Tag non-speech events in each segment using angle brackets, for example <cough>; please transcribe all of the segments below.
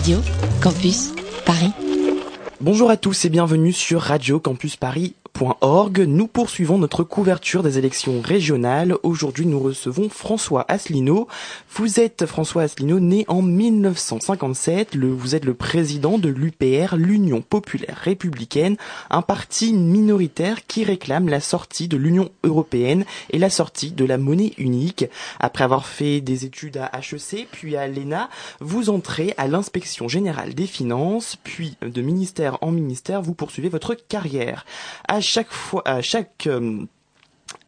Radio Campus Paris. Bonjour à tous et bienvenue sur Radio Campus Paris nous poursuivons notre couverture des élections régionales. Aujourd'hui, nous recevons François Asselineau. Vous êtes François Asselineau, né en 1957. Le, vous êtes le président de l'UPR, l'Union Populaire Républicaine, un parti minoritaire qui réclame la sortie de l'Union Européenne et la sortie de la monnaie unique. Après avoir fait des études à HEC, puis à l'ENA, vous entrez à l'inspection générale des finances, puis de ministère en ministère, vous poursuivez votre carrière chaque fois, à chaque euh,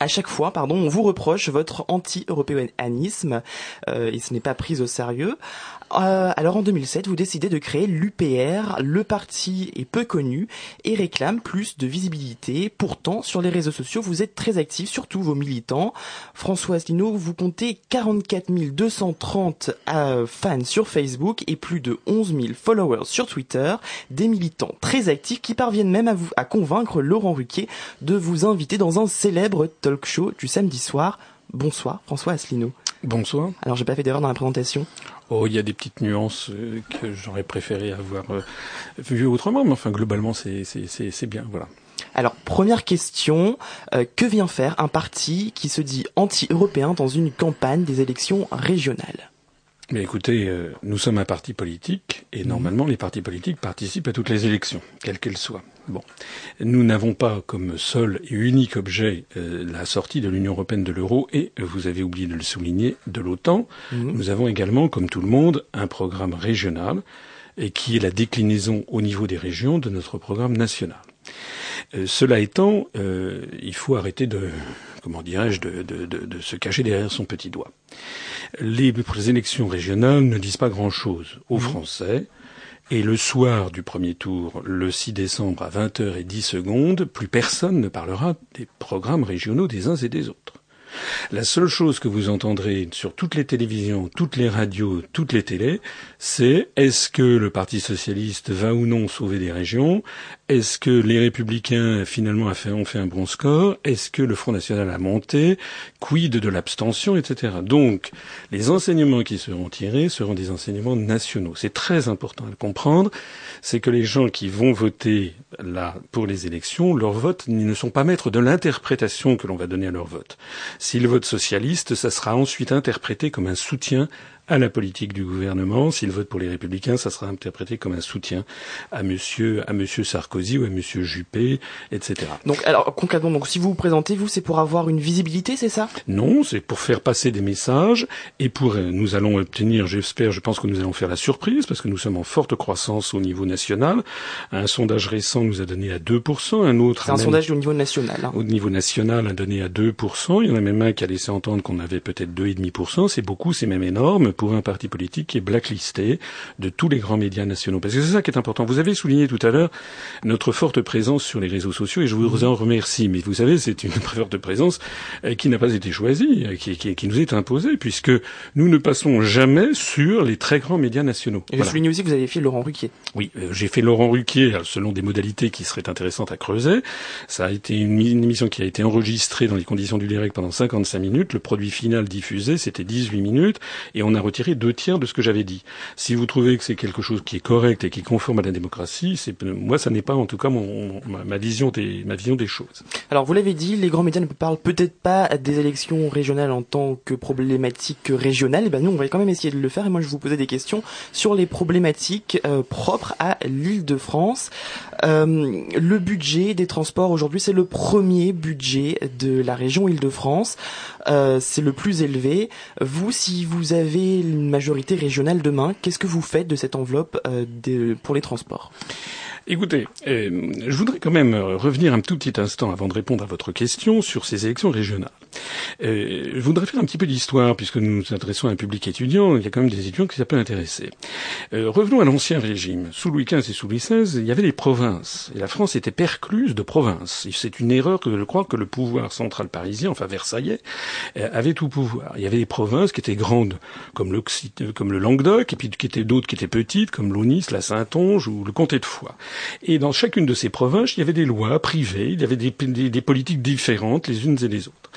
à chaque fois, pardon, on vous reproche votre anti-européanisme euh, et ce n'est pas pris au sérieux. Euh, alors en 2007, vous décidez de créer l'UPR. Le parti est peu connu et réclame plus de visibilité. Pourtant, sur les réseaux sociaux, vous êtes très actif, surtout vos militants. François Asselineau, vous comptez 44 230 euh, fans sur Facebook et plus de 11 000 followers sur Twitter. Des militants très actifs qui parviennent même à, vous, à convaincre Laurent Ruquier de vous inviter dans un célèbre talk show du samedi soir. Bonsoir, François Asselineau. Bonsoir. Alors, j'ai pas fait d'erreur dans la présentation. Oh, il y a des petites nuances euh, que j'aurais préféré avoir euh, vues autrement, mais enfin, globalement, c'est bien, voilà. Alors, première question, euh, que vient faire un parti qui se dit anti-européen dans une campagne des élections régionales? Mais écoutez, nous sommes un parti politique et mhm. normalement les partis politiques participent à toutes les élections, quelles qu'elles soient. Bon, nous n'avons pas comme seul et unique objet euh, la sortie de l'Union européenne de l'euro et, vous avez oublié de le souligner, de l'OTAN. Mhm. Nous avons également, comme tout le monde, un programme régional et qui est la déclinaison au niveau des régions de notre programme national. Euh, cela étant, euh, il faut arrêter de, comment dirais-je, de, de, de, se cacher derrière son petit doigt. Les, les élections régionales ne disent pas grand-chose aux mhm. Français. Et le soir du premier tour, le 6 décembre à 20h10 secondes, plus personne ne parlera des programmes régionaux des uns et des autres. La seule chose que vous entendrez sur toutes les télévisions, toutes les radios, toutes les télés, c'est est-ce que le Parti socialiste va ou non sauver des régions? Est-ce que les républicains finalement ont fait un bon score? Est-ce que le Front national a monté? Quid de l'abstention, etc. Donc, les enseignements qui seront tirés seront des enseignements nationaux. C'est très important à comprendre. C'est que les gens qui vont voter là pour les élections, leur vote, ils ne sont pas maîtres de l'interprétation que l'on va donner à leur vote. S'ils votent socialiste, ça sera ensuite interprété comme un soutien à la politique du gouvernement. S'il vote pour les Républicains, ça sera interprété comme un soutien à Monsieur à Monsieur Sarkozy ou à Monsieur Juppé, etc. Donc, alors concrètement, donc si vous vous présentez, vous, c'est pour avoir une visibilité, c'est ça? Non, c'est pour faire passer des messages et pour euh, nous allons obtenir, j'espère, je pense que nous allons faire la surprise parce que nous sommes en forte croissance au niveau national. Un sondage récent nous a donné à 2%, un autre. C'est un sondage au niveau national. Hein. Au niveau national, a donné à 2%. Il y en a même un qui a laissé entendre qu'on avait peut-être 2,5%. C'est beaucoup, c'est même énorme pour un parti politique qui est blacklisté de tous les grands médias nationaux. Parce que c'est ça qui est important. Vous avez souligné tout à l'heure notre forte présence sur les réseaux sociaux et je vous en remercie. Mais vous savez, c'est une <laughs> forte présence euh, qui n'a pas été choisie, euh, qui, qui, qui, nous est imposée, puisque nous ne passons jamais sur les très grands médias nationaux. Et je souligne aussi que vous avez fait Laurent Ruquier. Oui, euh, j'ai fait Laurent Ruquier selon des modalités qui seraient intéressantes à creuser. Ça a été une, une émission qui a été enregistrée dans les conditions du direct pendant 55 minutes. Le produit final diffusé, c'était 18 minutes. Et on a retiré deux tiers de ce que j'avais dit. Si vous trouvez que c'est quelque chose qui est correct et qui conforme à la démocratie, c'est moi ça n'est pas en tout cas ma, vision des choses. Alors vous l'avez dit, les grands médias ne parlent peut-être pas des élections régionales en tant que problématiques régionales. Et eh ben nous on va quand même essayer de le faire et moi je vous poser des questions sur les problématiques euh, propres à l'Île-de-France. Euh, le budget des transports aujourd'hui c'est le premier budget de la région Île-de-France. Euh, c'est le plus élevé. Vous, si vous avez une majorité régionale demain, qu'est-ce que vous faites de cette enveloppe euh, pour les transports? Écoutez, euh, je voudrais quand même revenir un tout petit instant avant de répondre à votre question sur ces élections régionales. Euh, je voudrais faire un petit peu d'histoire, puisque nous nous adressons à un public étudiant, il y a quand même des étudiants qui s'appellent intéressés. Euh, revenons à l'ancien régime. Sous Louis XV et sous Louis XVI, il y avait des provinces, et la France était percluse de provinces. C'est une erreur que de croire que le pouvoir central parisien, enfin versaillais, euh, avait tout pouvoir. Il y avait des provinces qui étaient grandes, comme, comme le Languedoc, et puis qui étaient d'autres qui étaient petites, comme l'Aunis, la Saintonge ou le comté de Foix. Et dans chacune de ces provinces, il y avait des lois privées, il y avait des, politiques différentes les unes et les autres.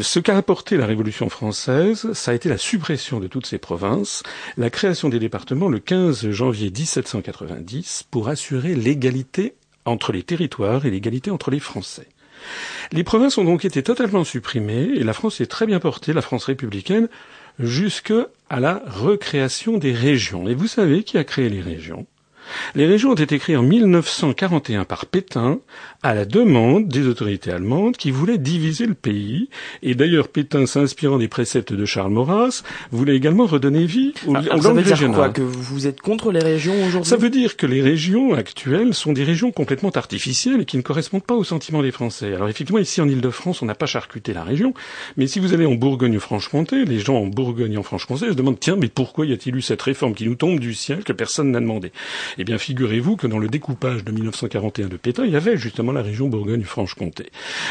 Ce qu'a apporté la Révolution française, ça a été la suppression de toutes ces provinces, la création des départements le 15 janvier 1790 pour assurer l'égalité entre les territoires et l'égalité entre les Français. Les provinces ont donc été totalement supprimées et la France est très bien portée, la France républicaine, jusqu'à la recréation des régions. Et vous savez qui a créé les régions? Les régions ont été créées en 1941 par Pétain à la demande des autorités allemandes qui voulaient diviser le pays. Et d'ailleurs, Pétain, s'inspirant des préceptes de Charles Maurras, voulait également redonner vie aux, ah, langues ça veut dire quoi Que vous êtes contre les régions aujourd'hui? Ça veut dire que les régions actuelles sont des régions complètement artificielles et qui ne correspondent pas aux sentiments des Français. Alors effectivement, ici en Ile-de-France, on n'a pas charcuté la région, mais si vous allez en Bourgogne-Franche-Comté, les gens en Bourgogne et en Franche-Comté se demandent tiens, mais pourquoi y a-t-il eu cette réforme qui nous tombe du ciel que personne n'a demandé? Eh bien, figurez-vous que dans le découpage de 1941 de Pétain, il y avait justement la région Bourgogne-Franche-Comté.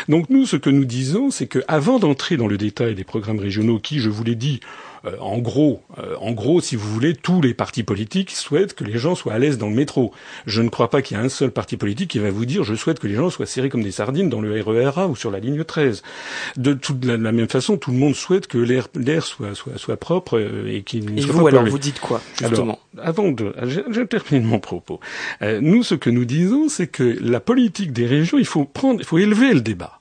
Donc nous, ce que nous disons, c'est que avant d'entrer dans le détail des programmes régionaux, qui, je vous l'ai dit, euh, en gros, euh, en gros, si vous voulez, tous les partis politiques souhaitent que les gens soient à l'aise dans le métro. Je ne crois pas qu'il y ait un seul parti politique qui va vous dire je souhaite que les gens soient serrés comme des sardines dans le RERA ou sur la ligne 13. De toute la, même façon, tout le monde souhaite que l'air, soit, soit, soit propre euh, et qu'il ne et soit vous, pas alors, pollué. vous dites quoi, justement? alors, Avant de... Je, je, termine mon propos. Euh, nous, ce que nous disons, c'est que la politique des régions, il faut prendre, il faut élever le débat.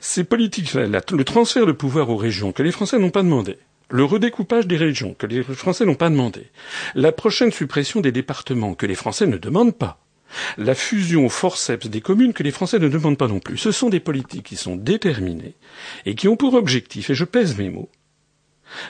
Ces politiques, la, le transfert de pouvoir aux régions que les Français n'ont pas demandé, le redécoupage des régions que les Français n'ont pas demandé, la prochaine suppression des départements que les Français ne demandent pas, la fusion forceps des communes que les Français ne demandent pas non plus. Ce sont des politiques qui sont déterminées et qui ont pour objectif, et je pèse mes mots,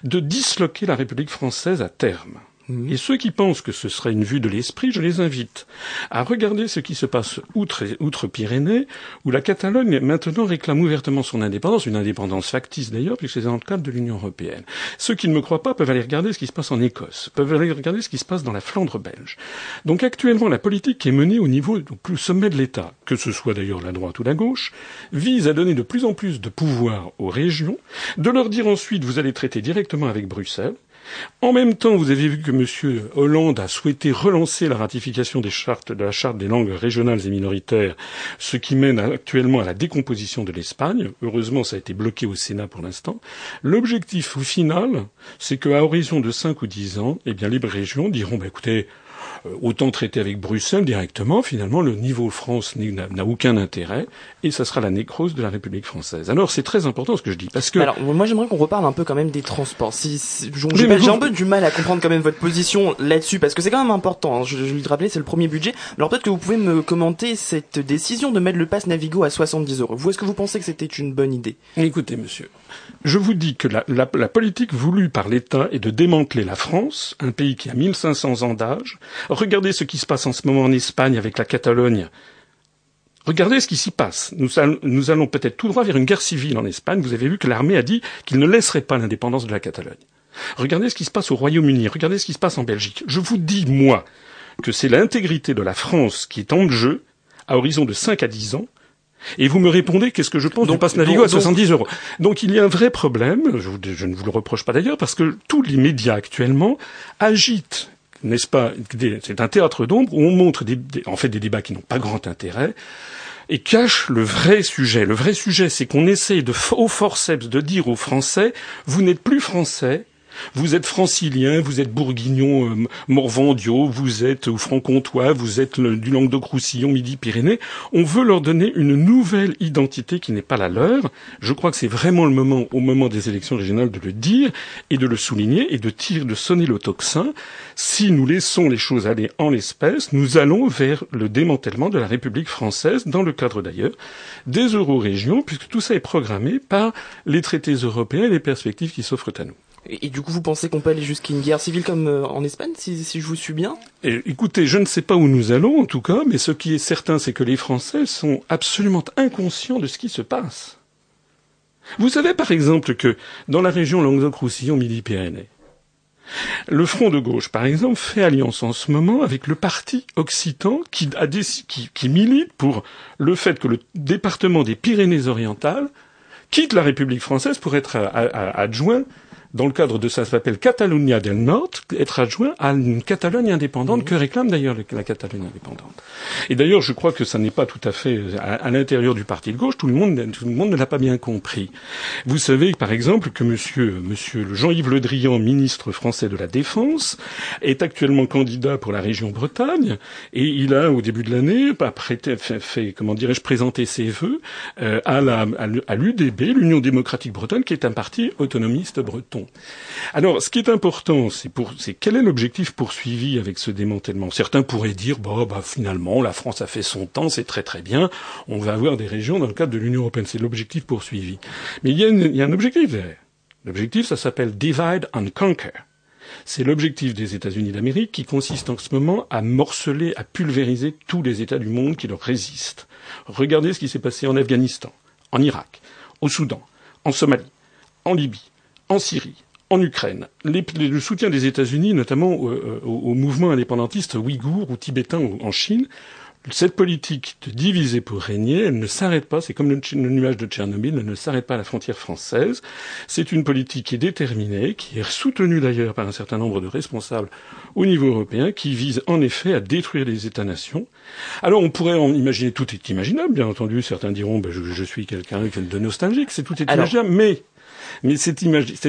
de disloquer la République française à terme. Et ceux qui pensent que ce serait une vue de l'esprit, je les invite à regarder ce qui se passe outre, outre Pyrénées, où la Catalogne maintenant réclame ouvertement son indépendance, une indépendance factice d'ailleurs, puisque c'est dans le cadre de l'Union européenne. Ceux qui ne me croient pas peuvent aller regarder ce qui se passe en Écosse, peuvent aller regarder ce qui se passe dans la Flandre belge. Donc actuellement, la politique qui est menée au niveau du plus sommet de l'État, que ce soit d'ailleurs la droite ou la gauche, vise à donner de plus en plus de pouvoir aux régions, de leur dire ensuite vous allez traiter directement avec Bruxelles, en même temps, vous avez vu que M. Hollande a souhaité relancer la ratification des chartes, de la charte des langues régionales et minoritaires, ce qui mène actuellement à la décomposition de l'Espagne. Heureusement, ça a été bloqué au Sénat pour l'instant. L'objectif au final, c'est qu'à horizon de cinq ou dix ans, eh bien, les régions diront, bah, écoutez, autant traiter avec Bruxelles directement. Finalement, le niveau France n'a aucun intérêt et ça sera la nécrose de la République française. Alors, c'est très important ce que je dis parce que. Alors, moi, j'aimerais qu'on reparle un peu quand même des transports. Si, si j'ai un peu du mal à comprendre quand même votre position là-dessus parce que c'est quand même important. Hein. Je, je lui rappeler, c'est le premier budget. Alors peut-être que vous pouvez me commenter cette décision de mettre le pass Navigo à 70 euros. Vous, est-ce que vous pensez que c'était une bonne idée? Écoutez, monsieur, je vous dis que la, la, la politique voulue par l'État est de démanteler la France, un pays qui a 1500 ans d'âge, Regardez ce qui se passe en ce moment en Espagne avec la Catalogne. Regardez ce qui s'y passe. Nous, nous allons peut-être tout droit vers une guerre civile en Espagne. Vous avez vu que l'armée a dit qu'il ne laisserait pas l'indépendance de la Catalogne. Regardez ce qui se passe au Royaume-Uni. Regardez ce qui se passe en Belgique. Je vous dis, moi, que c'est l'intégrité de la France qui est en jeu à horizon de 5 à 10 ans. Et vous me répondez qu'est-ce que je pense donc, du passe Navigo à 70 euros? Donc il y a un vrai problème, je, je ne vous le reproche pas d'ailleurs, parce que tous les médias actuellement agitent n'est-ce pas C'est un théâtre d'ombre où on montre des, en fait des débats qui n'ont pas grand intérêt et cache le vrai sujet. Le vrai sujet, c'est qu'on essaie de, au forceps de dire aux Français, vous n'êtes plus Français, vous êtes francilien, vous êtes bourguignon, euh, morvandio, vous êtes ou franc-comtois, vous êtes du Languedoc-Roussillon, Midi-Pyrénées. On veut leur donner une nouvelle identité qui n'est pas la leur. Je crois que c'est vraiment le moment, au moment des élections régionales, de le dire et de le souligner et de tirer, de sonner le tocsin. Si nous laissons les choses aller en l'espèce, nous allons vers le démantèlement de la République française, dans le cadre d'ailleurs des euro-régions, puisque tout ça est programmé par les traités européens et les perspectives qui s'offrent à nous. Et, du coup, vous pensez qu'on peut aller jusqu'à une guerre civile comme euh, en Espagne, si, je vous suis bien? Écoutez, je ne sais pas où nous allons, en tout cas, mais ce qui est certain, c'est que les Français sont absolument inconscients de ce qui se passe. Vous savez, par exemple, que dans la région Languedoc-Roussillon, Midi-Pyrénées, le Front de gauche, par exemple, fait alliance en ce moment avec le parti occitan qui, milite pour le fait que le département des Pyrénées-Orientales quitte la République française pour être adjoint dans le cadre de ça, ça s'appelle Catalunya del Nord, être adjoint à une Catalogne indépendante que réclame d'ailleurs la Catalogne indépendante. Et d'ailleurs, je crois que ça n'est pas tout à fait à, l'intérieur du parti de gauche. Tout le monde, tout le monde ne l'a pas bien compris. Vous savez, par exemple, que Monsieur, Monsieur Jean-Yves Le Drian, ministre français de la Défense, est actuellement candidat pour la région Bretagne, et il a, au début de l'année, fait, fait, comment dirais-je, présenter ses vœux euh, à l'UDB, l'Union démocratique bretonne, qui est un parti autonomiste breton. Alors, ce qui est important, c'est quel est l'objectif poursuivi avec ce démantèlement? Certains pourraient dire, bah, bah, finalement, la France a fait son temps, c'est très très bien, on va avoir des régions dans le cadre de l'Union européenne, c'est l'objectif poursuivi. Mais il y, a il y a un objectif derrière. L'objectif, ça s'appelle divide and conquer. C'est l'objectif des États-Unis d'Amérique qui consiste en ce moment à morceler, à pulvériser tous les États du monde qui leur résistent. Regardez ce qui s'est passé en Afghanistan, en Irak, au Soudan, en Somalie, en Libye, en Syrie, en Ukraine. le soutien des États-Unis, notamment au, au, mouvement indépendantiste ouïghour ou tibétain en Chine, cette politique de diviser pour régner, elle ne s'arrête pas, c'est comme le, nuage de Tchernobyl, elle ne s'arrête pas à la frontière française. C'est une politique qui est déterminée, qui est soutenue d'ailleurs par un certain nombre de responsables au niveau européen, qui vise en effet à détruire les États-nations. Alors on pourrait en imaginer, tout est imaginable, bien entendu, certains diront, ben, je, suis quelqu'un de nostalgique, c'est tout est imaginable, mais mais c'est,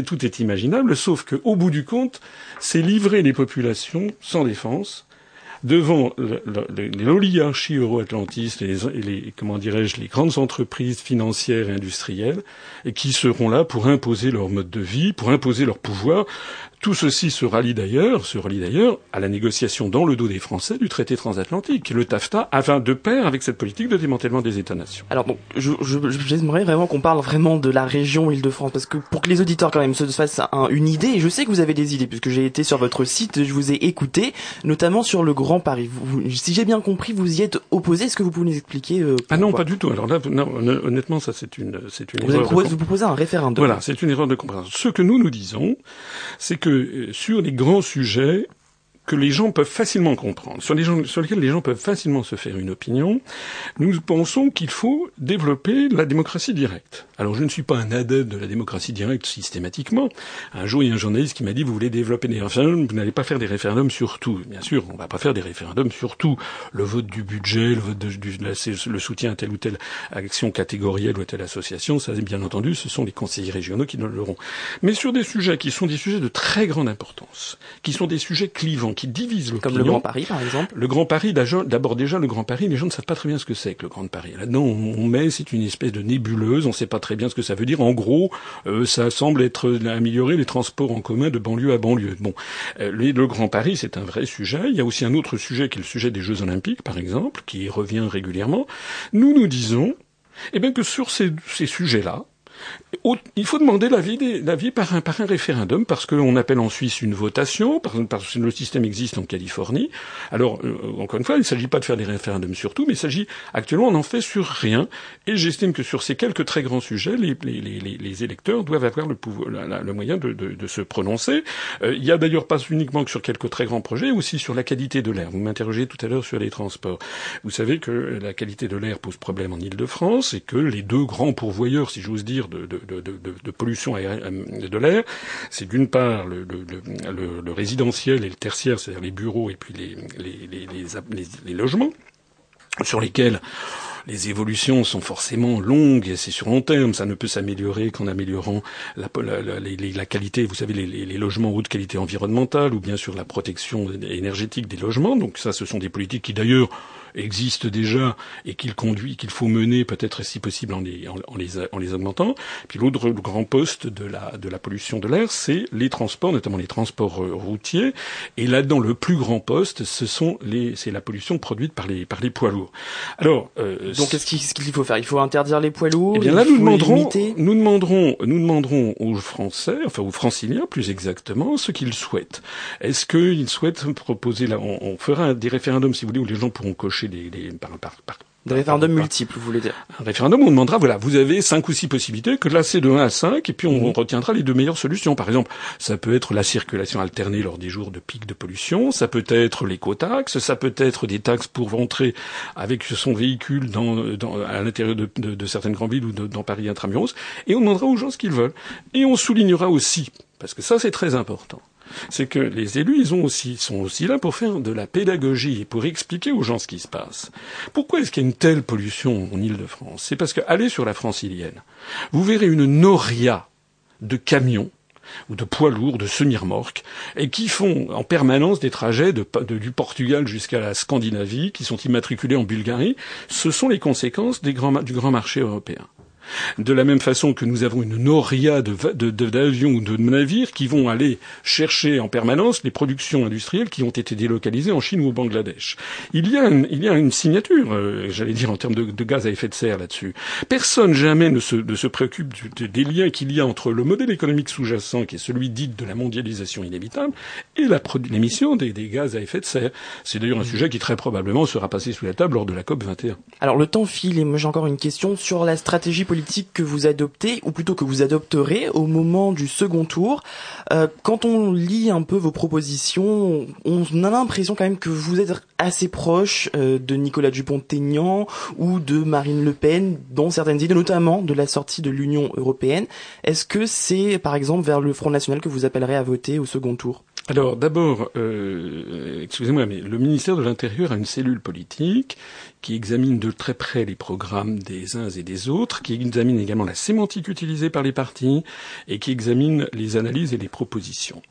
tout est imaginable, sauf qu'au bout du compte, c'est livrer les populations sans défense devant l'oligarchie euro-atlantiste et les, comment dirais-je, les grandes entreprises financières et industrielles, et qui seront là pour imposer leur mode de vie, pour imposer leur pouvoir, tout ceci se rallie d'ailleurs, se rallie d'ailleurs à la négociation dans le dos des Français du traité transatlantique, le TAFTA, afin de pair avec cette politique de démantèlement des États-nations. Alors donc, j'aimerais je, vraiment qu'on parle vraiment de la région Île-de-France, parce que pour que les auditeurs quand même se fassent une idée, et je sais que vous avez des idées, puisque j'ai été sur votre site, je vous ai écouté, notamment sur le Grand Paris. si j'ai bien compris, vous y êtes opposé. Est-ce que vous pouvez nous expliquer euh, Ah non, pas du tout. Alors là, honnêtement, ça c'est une, c'est une vous erreur. vous proposez un référendum. Voilà, c'est une erreur de compréhension. Ce que nous nous disons, c'est que euh, sur les grands sujets, que les gens peuvent facilement comprendre, sur, les gens, sur lesquels les gens peuvent facilement se faire une opinion, nous pensons qu'il faut développer la démocratie directe. Alors je ne suis pas un adepte de la démocratie directe systématiquement. Un jour, il y a un journaliste qui m'a dit, vous voulez développer des référendums, vous n'allez pas faire des référendums sur tout. Bien sûr, on ne va pas faire des référendums sur tout. Le vote du budget, le vote du, le soutien à telle ou telle action catégorielle ou à telle association, ça, bien entendu, ce sont les conseillers régionaux qui l'auront. Mais sur des sujets qui sont des sujets de très grande importance, qui sont des sujets clivants, qui divisent l'opinion. Comme le Grand Paris, par exemple. Le Grand Paris, d'abord déjà le Grand Paris, les gens ne savent pas très bien ce que c'est que le Grand Paris. Là-dedans, on met, c'est une espèce de nébuleuse, on ne sait pas très bien ce que ça veut dire. En gros, euh, ça semble être améliorer les transports en commun de banlieue à banlieue. Bon, euh, le Grand Paris, c'est un vrai sujet. Il y a aussi un autre sujet qui est le sujet des Jeux Olympiques, par exemple, qui revient régulièrement. Nous nous disons, eh bien que sur ces, ces sujets-là, il faut demander l'avis, par, un, par un référendum, parce qu'on appelle en Suisse une votation, parce, que le système existe en Californie. Alors, euh, encore une fois, il ne s'agit pas de faire des référendums sur tout, mais il s'agit, actuellement, on n'en fait sur rien. Et j'estime que sur ces quelques très grands sujets, les, les, les, les électeurs doivent avoir le, pouvoir, le moyen de, de, de, se prononcer. Euh, il y a d'ailleurs pas uniquement que sur quelques très grands projets, aussi sur la qualité de l'air. Vous m'interrogez tout à l'heure sur les transports. Vous savez que la qualité de l'air pose problème en Ile-de-France et que les deux grands pourvoyeurs, si j'ose dire, de, de de, de, de pollution euh, de l'air, c'est d'une part le, le, le, résidentiel et le tertiaire, c'est-à-dire les bureaux et puis les, les, les, les logements, sur lesquels les évolutions sont forcément longues et c'est sur long terme. Ça ne peut s'améliorer qu'en améliorant la, la, la, qualité, vous savez, les, les, logements haute qualité environnementale ou bien sûr la protection énergétique des logements. Donc ça, ce sont des politiques qui d'ailleurs existent déjà et qu'il conduit, qu'il faut mener peut-être si possible en les, en, les, en les augmentant. Puis l'autre grand poste de la, de la pollution de l'air, c'est les transports, notamment les transports euh, routiers. Et là-dedans, le plus grand poste, ce sont les, c'est la pollution produite par les, par les poids lourds. Alors, euh, donc qu'est-ce qu'il faut faire? Il faut interdire les poids lourds? Eh bien là, nous demanderons, nous demanderons, nous demanderons aux Français, enfin aux Franciliens plus exactement, ce qu'ils souhaitent. Est-ce qu'ils souhaitent proposer là, on, on fera des référendums si vous voulez où les gens pourront cocher des, par, par, par Des référendums multiples, vous voulez dire Un référendum où on demandera, voilà, vous avez cinq ou six possibilités, que là c'est de 1 à 5, et puis on mhm. retiendra les deux meilleures solutions. Par exemple, ça peut être la circulation alternée lors des jours de pic de pollution, ça peut être l'écotaxe, ça peut être des taxes pour rentrer avec son véhicule dans, dans à l'intérieur de, de, de, certaines grandes villes ou dans Paris intramuros, et on demandera aux gens ce qu'ils veulent. Et on soulignera aussi, parce que ça c'est très important, c'est que les élus, ils ont aussi, sont aussi là pour faire de la pédagogie et pour expliquer aux gens ce qui se passe. Pourquoi est-ce qu'il y a une telle pollution en Ile-de-France? C'est parce que allez sur la francilienne, vous verrez une noria de camions ou de poids lourds, de semi-remorques, et qui font en permanence des trajets du Portugal jusqu'à la Scandinavie, qui sont immatriculés en Bulgarie. Ce sont les conséquences du grand marché européen. De la même façon que nous avons une noria d'avions ou de navires qui vont aller chercher en permanence les productions industrielles qui ont été délocalisées en Chine ou au Bangladesh. Il y a, il y a une signature, euh, j'allais dire en termes de, gaz à effet de serre là-dessus. Personne jamais ne se, se préoccupe des liens qu'il y a entre le modèle économique sous-jacent, qui est celui dit de la mondialisation inévitable, et l'émission des, des, gaz à effet de serre. C'est d'ailleurs un sujet qui très probablement sera passé sous la table lors de la COP 21. Alors le temps file et moi j'ai encore une question sur la stratégie politique que vous adoptez, ou plutôt que vous adopterez au moment du second tour. Euh, quand on lit un peu vos propositions, on a l'impression quand même que vous êtes assez proche euh, de Nicolas Dupont-Aignan ou de Marine Le Pen dans certaines idées, notamment de la sortie de l'Union européenne. Est-ce que c'est, par exemple, vers le Front National que vous appellerez à voter au second tour? Alors d'abord, euh, excusez-moi, mais le ministère de l'Intérieur a une cellule politique qui examine de très près les programmes des uns et des autres, qui examine également la sémantique utilisée par les partis et qui examine les analyses et les propositions.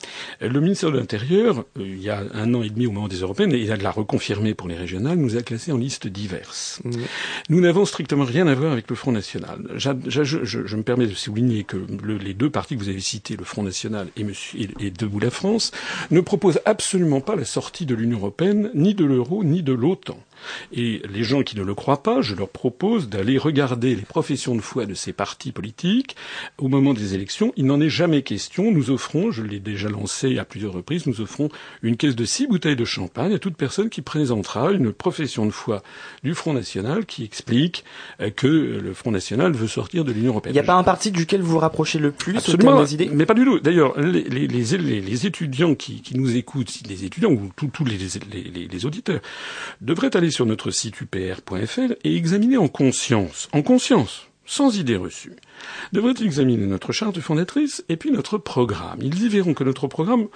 Le ministère de l'Intérieur, euh, il y a un an et demi au moment des européennes, et il a de la reconfirmer pour les régionales, nous a classés en liste diverses. Mmh. Nous n'avons strictement rien à voir avec le Front National. je, je, me permets de souligner que les deux partis que vous avez cités, le Front National et, Monsieur, et, et Debout la France, ne proposent absolument pas la sortie de l'Union européenne, ni de l'euro, ni de l'OTAN. Et les gens qui ne le croient pas, je leur propose d'aller regarder les professions de foi de ces partis politiques. Au moment des élections, il n'en est jamais question. Nous offrons, je l'ai déjà lancé à plusieurs reprises, nous offrons une caisse de six bouteilles de champagne à toute personne qui présentera une profession de foi du Front National qui explique euh, que le Front National veut sortir de l'Union européenne. Il n'y a pas un parti duquel vous vous rapprochez le plus Absolument, idées? Mais pas du tout. D'ailleurs, les, les, les, les, étudiants qui, qui, nous écoutent, les étudiants ou tous les, les auditeurs, devraient aller sur notre site upr.fr et examiner en conscience, en conscience, sans idée reçue, devraient examiner notre charte fondatrice et puis notre programme. Ils y verront que notre programme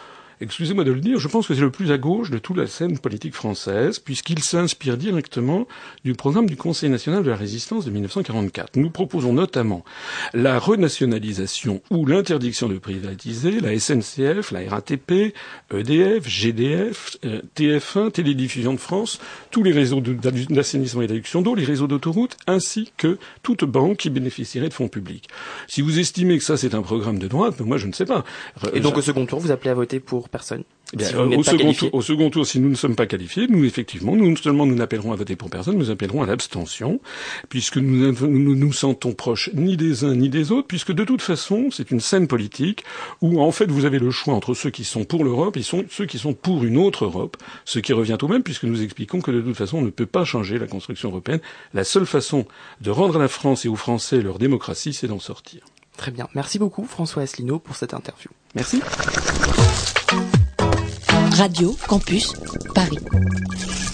excusez-moi de le dire, je pense que c'est le plus à gauche de toute la scène politique française, puisqu'il s'inspire directement du programme du Conseil national de la résistance de 1944. Nous proposons notamment la renationalisation ou l'interdiction de privatiser la SNCF, la RATP, EDF, GDF, euh, TF1, Télédiffusion de France, tous les réseaux d'assainissement et d'adduction d'eau, les réseaux d'autoroutes, ainsi que toute banque qui bénéficierait de fonds publics. Si vous estimez que ça c'est un programme de droite, moi je ne sais pas. Et donc au second tour, vous appelez à voter pour personne. Eh au, second tour, au, second tour, si nous ne sommes pas qualifiés, nous effectivement, nous non seulement nous n'appellerons à voter pour personne, nous appellerons à l'abstention, puisque nous, nous nous sentons proches ni des uns ni des autres, puisque de toute façon, c'est une scène politique où en fait vous avez le choix entre ceux qui sont pour l'Europe et ceux qui sont pour une autre Europe, ce qui revient au même, puisque nous expliquons que de toute façon on ne peut pas changer la construction européenne. La seule façon de rendre à la France et aux Français leur démocratie, c'est d'en sortir. Très bien. Merci beaucoup François Asselineau pour cette interview. Merci. Radio Campus Paris.